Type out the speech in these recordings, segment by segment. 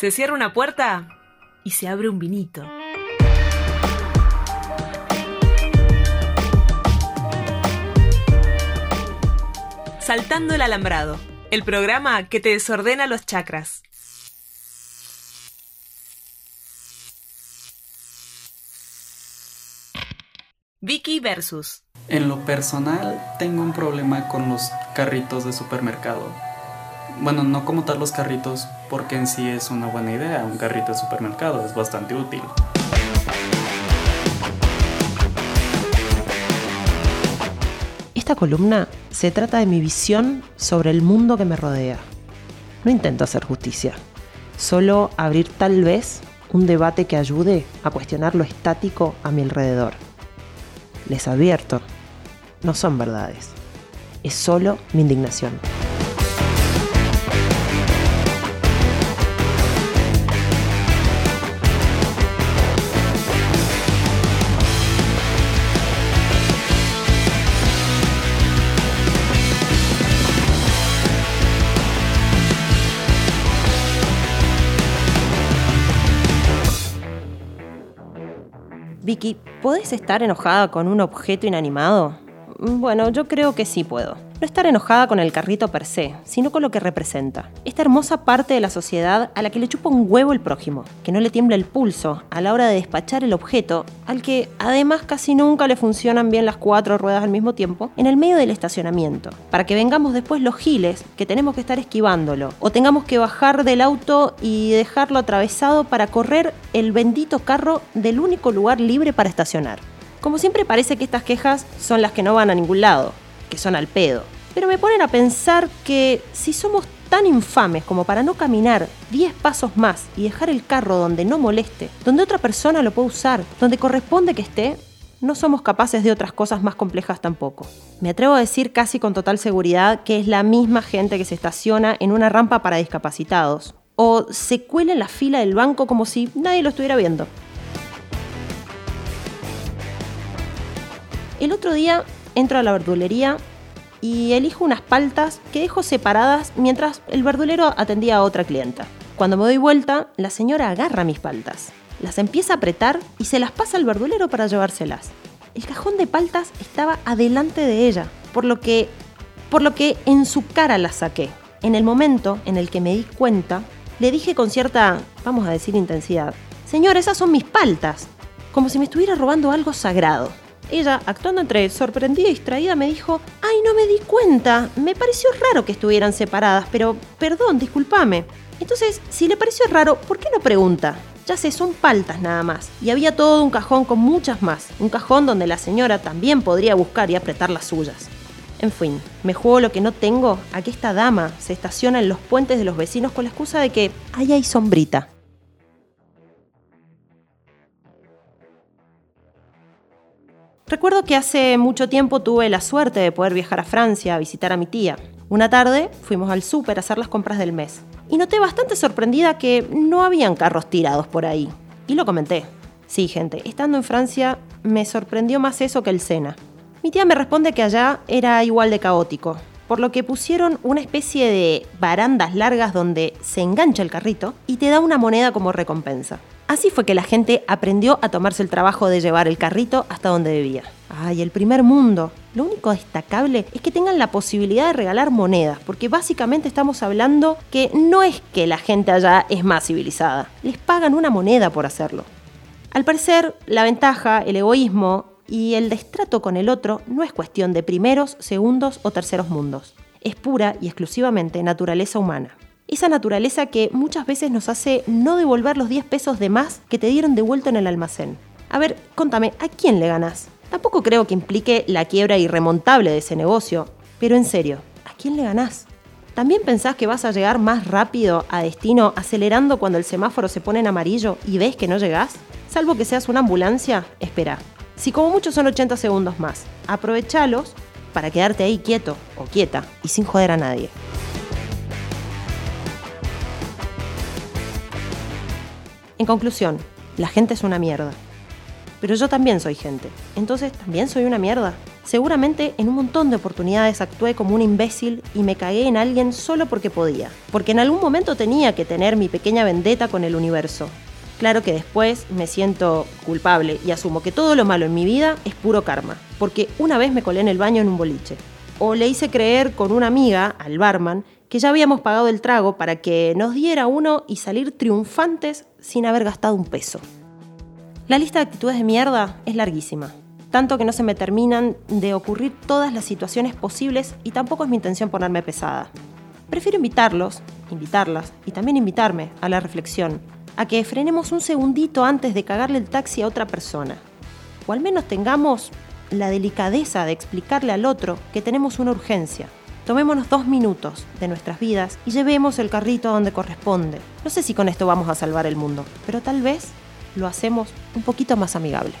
Se cierra una puerta y se abre un vinito. Saltando el alambrado, el programa que te desordena los chakras. Vicky versus. En lo personal, tengo un problema con los carritos de supermercado. Bueno, no como tal los carritos, porque en sí es una buena idea. Un carrito de supermercado es bastante útil. Esta columna se trata de mi visión sobre el mundo que me rodea. No intento hacer justicia, solo abrir tal vez un debate que ayude a cuestionar lo estático a mi alrededor. Les advierto, no son verdades, es solo mi indignación. Vicky, ¿podés estar enojada con un objeto inanimado? Bueno, yo creo que sí puedo. No estar enojada con el carrito per se, sino con lo que representa. Esta hermosa parte de la sociedad a la que le chupa un huevo el prójimo, que no le tiembla el pulso a la hora de despachar el objeto, al que además casi nunca le funcionan bien las cuatro ruedas al mismo tiempo, en el medio del estacionamiento, para que vengamos después los giles que tenemos que estar esquivándolo, o tengamos que bajar del auto y dejarlo atravesado para correr el bendito carro del único lugar libre para estacionar. Como siempre parece que estas quejas son las que no van a ningún lado, que son al pedo. Pero me ponen a pensar que si somos tan infames como para no caminar 10 pasos más y dejar el carro donde no moleste, donde otra persona lo puede usar, donde corresponde que esté, no somos capaces de otras cosas más complejas tampoco. Me atrevo a decir casi con total seguridad que es la misma gente que se estaciona en una rampa para discapacitados o se cuela en la fila del banco como si nadie lo estuviera viendo. El otro día entro a la verdulería y elijo unas paltas que dejo separadas mientras el verdulero atendía a otra clienta. Cuando me doy vuelta, la señora agarra mis paltas, las empieza a apretar y se las pasa al verdulero para llevárselas. El cajón de paltas estaba adelante de ella, por lo que por lo que en su cara las saqué. En el momento en el que me di cuenta, le dije con cierta, vamos a decir, intensidad, Señor, esas son mis paltas, como si me estuviera robando algo sagrado. Ella, actuando entre sorprendida y distraída, me dijo, ay, no me di cuenta, me pareció raro que estuvieran separadas, pero perdón, discúlpame. Entonces, si le pareció raro, ¿por qué no pregunta? Ya sé, son paltas nada más. Y había todo un cajón con muchas más. Un cajón donde la señora también podría buscar y apretar las suyas. En fin, me juego lo que no tengo a que esta dama se estaciona en los puentes de los vecinos con la excusa de que ahí hay sombrita. Recuerdo que hace mucho tiempo tuve la suerte de poder viajar a Francia a visitar a mi tía. Una tarde fuimos al súper a hacer las compras del mes y noté bastante sorprendida que no habían carros tirados por ahí. Y lo comenté. Sí, gente, estando en Francia me sorprendió más eso que el Sena. Mi tía me responde que allá era igual de caótico, por lo que pusieron una especie de barandas largas donde se engancha el carrito y te da una moneda como recompensa. Así fue que la gente aprendió a tomarse el trabajo de llevar el carrito hasta donde debía. Ay, el primer mundo. Lo único destacable es que tengan la posibilidad de regalar monedas, porque básicamente estamos hablando que no es que la gente allá es más civilizada, les pagan una moneda por hacerlo. Al parecer, la ventaja, el egoísmo y el destrato con el otro no es cuestión de primeros, segundos o terceros mundos. Es pura y exclusivamente naturaleza humana esa naturaleza que muchas veces nos hace no devolver los 10 pesos de más que te dieron de vuelta en el almacén. A ver, contame, ¿a quién le ganas? Tampoco creo que implique la quiebra irremontable de ese negocio, pero en serio, ¿a quién le ganás? ¿También pensás que vas a llegar más rápido a destino acelerando cuando el semáforo se pone en amarillo y ves que no llegás? Salvo que seas una ambulancia, espera. Si como mucho son 80 segundos más, aprovechalos para quedarte ahí quieto o quieta y sin joder a nadie. En conclusión, la gente es una mierda. Pero yo también soy gente. Entonces, ¿también soy una mierda? Seguramente en un montón de oportunidades actué como un imbécil y me cagué en alguien solo porque podía, porque en algún momento tenía que tener mi pequeña vendetta con el universo. Claro que después me siento culpable y asumo que todo lo malo en mi vida es puro karma, porque una vez me colé en el baño en un boliche. O le hice creer con una amiga, al barman, que ya habíamos pagado el trago para que nos diera uno y salir triunfantes sin haber gastado un peso. La lista de actitudes de mierda es larguísima, tanto que no se me terminan de ocurrir todas las situaciones posibles y tampoco es mi intención ponerme pesada. Prefiero invitarlos, invitarlas y también invitarme a la reflexión, a que frenemos un segundito antes de cagarle el taxi a otra persona, o al menos tengamos la delicadeza de explicarle al otro que tenemos una urgencia. Tomémonos dos minutos de nuestras vidas y llevemos el carrito a donde corresponde. No sé si con esto vamos a salvar el mundo, pero tal vez lo hacemos un poquito más amigable.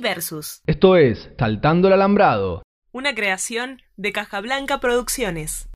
Versus. Esto es Saltando el Alambrado. Una creación de Caja Blanca Producciones.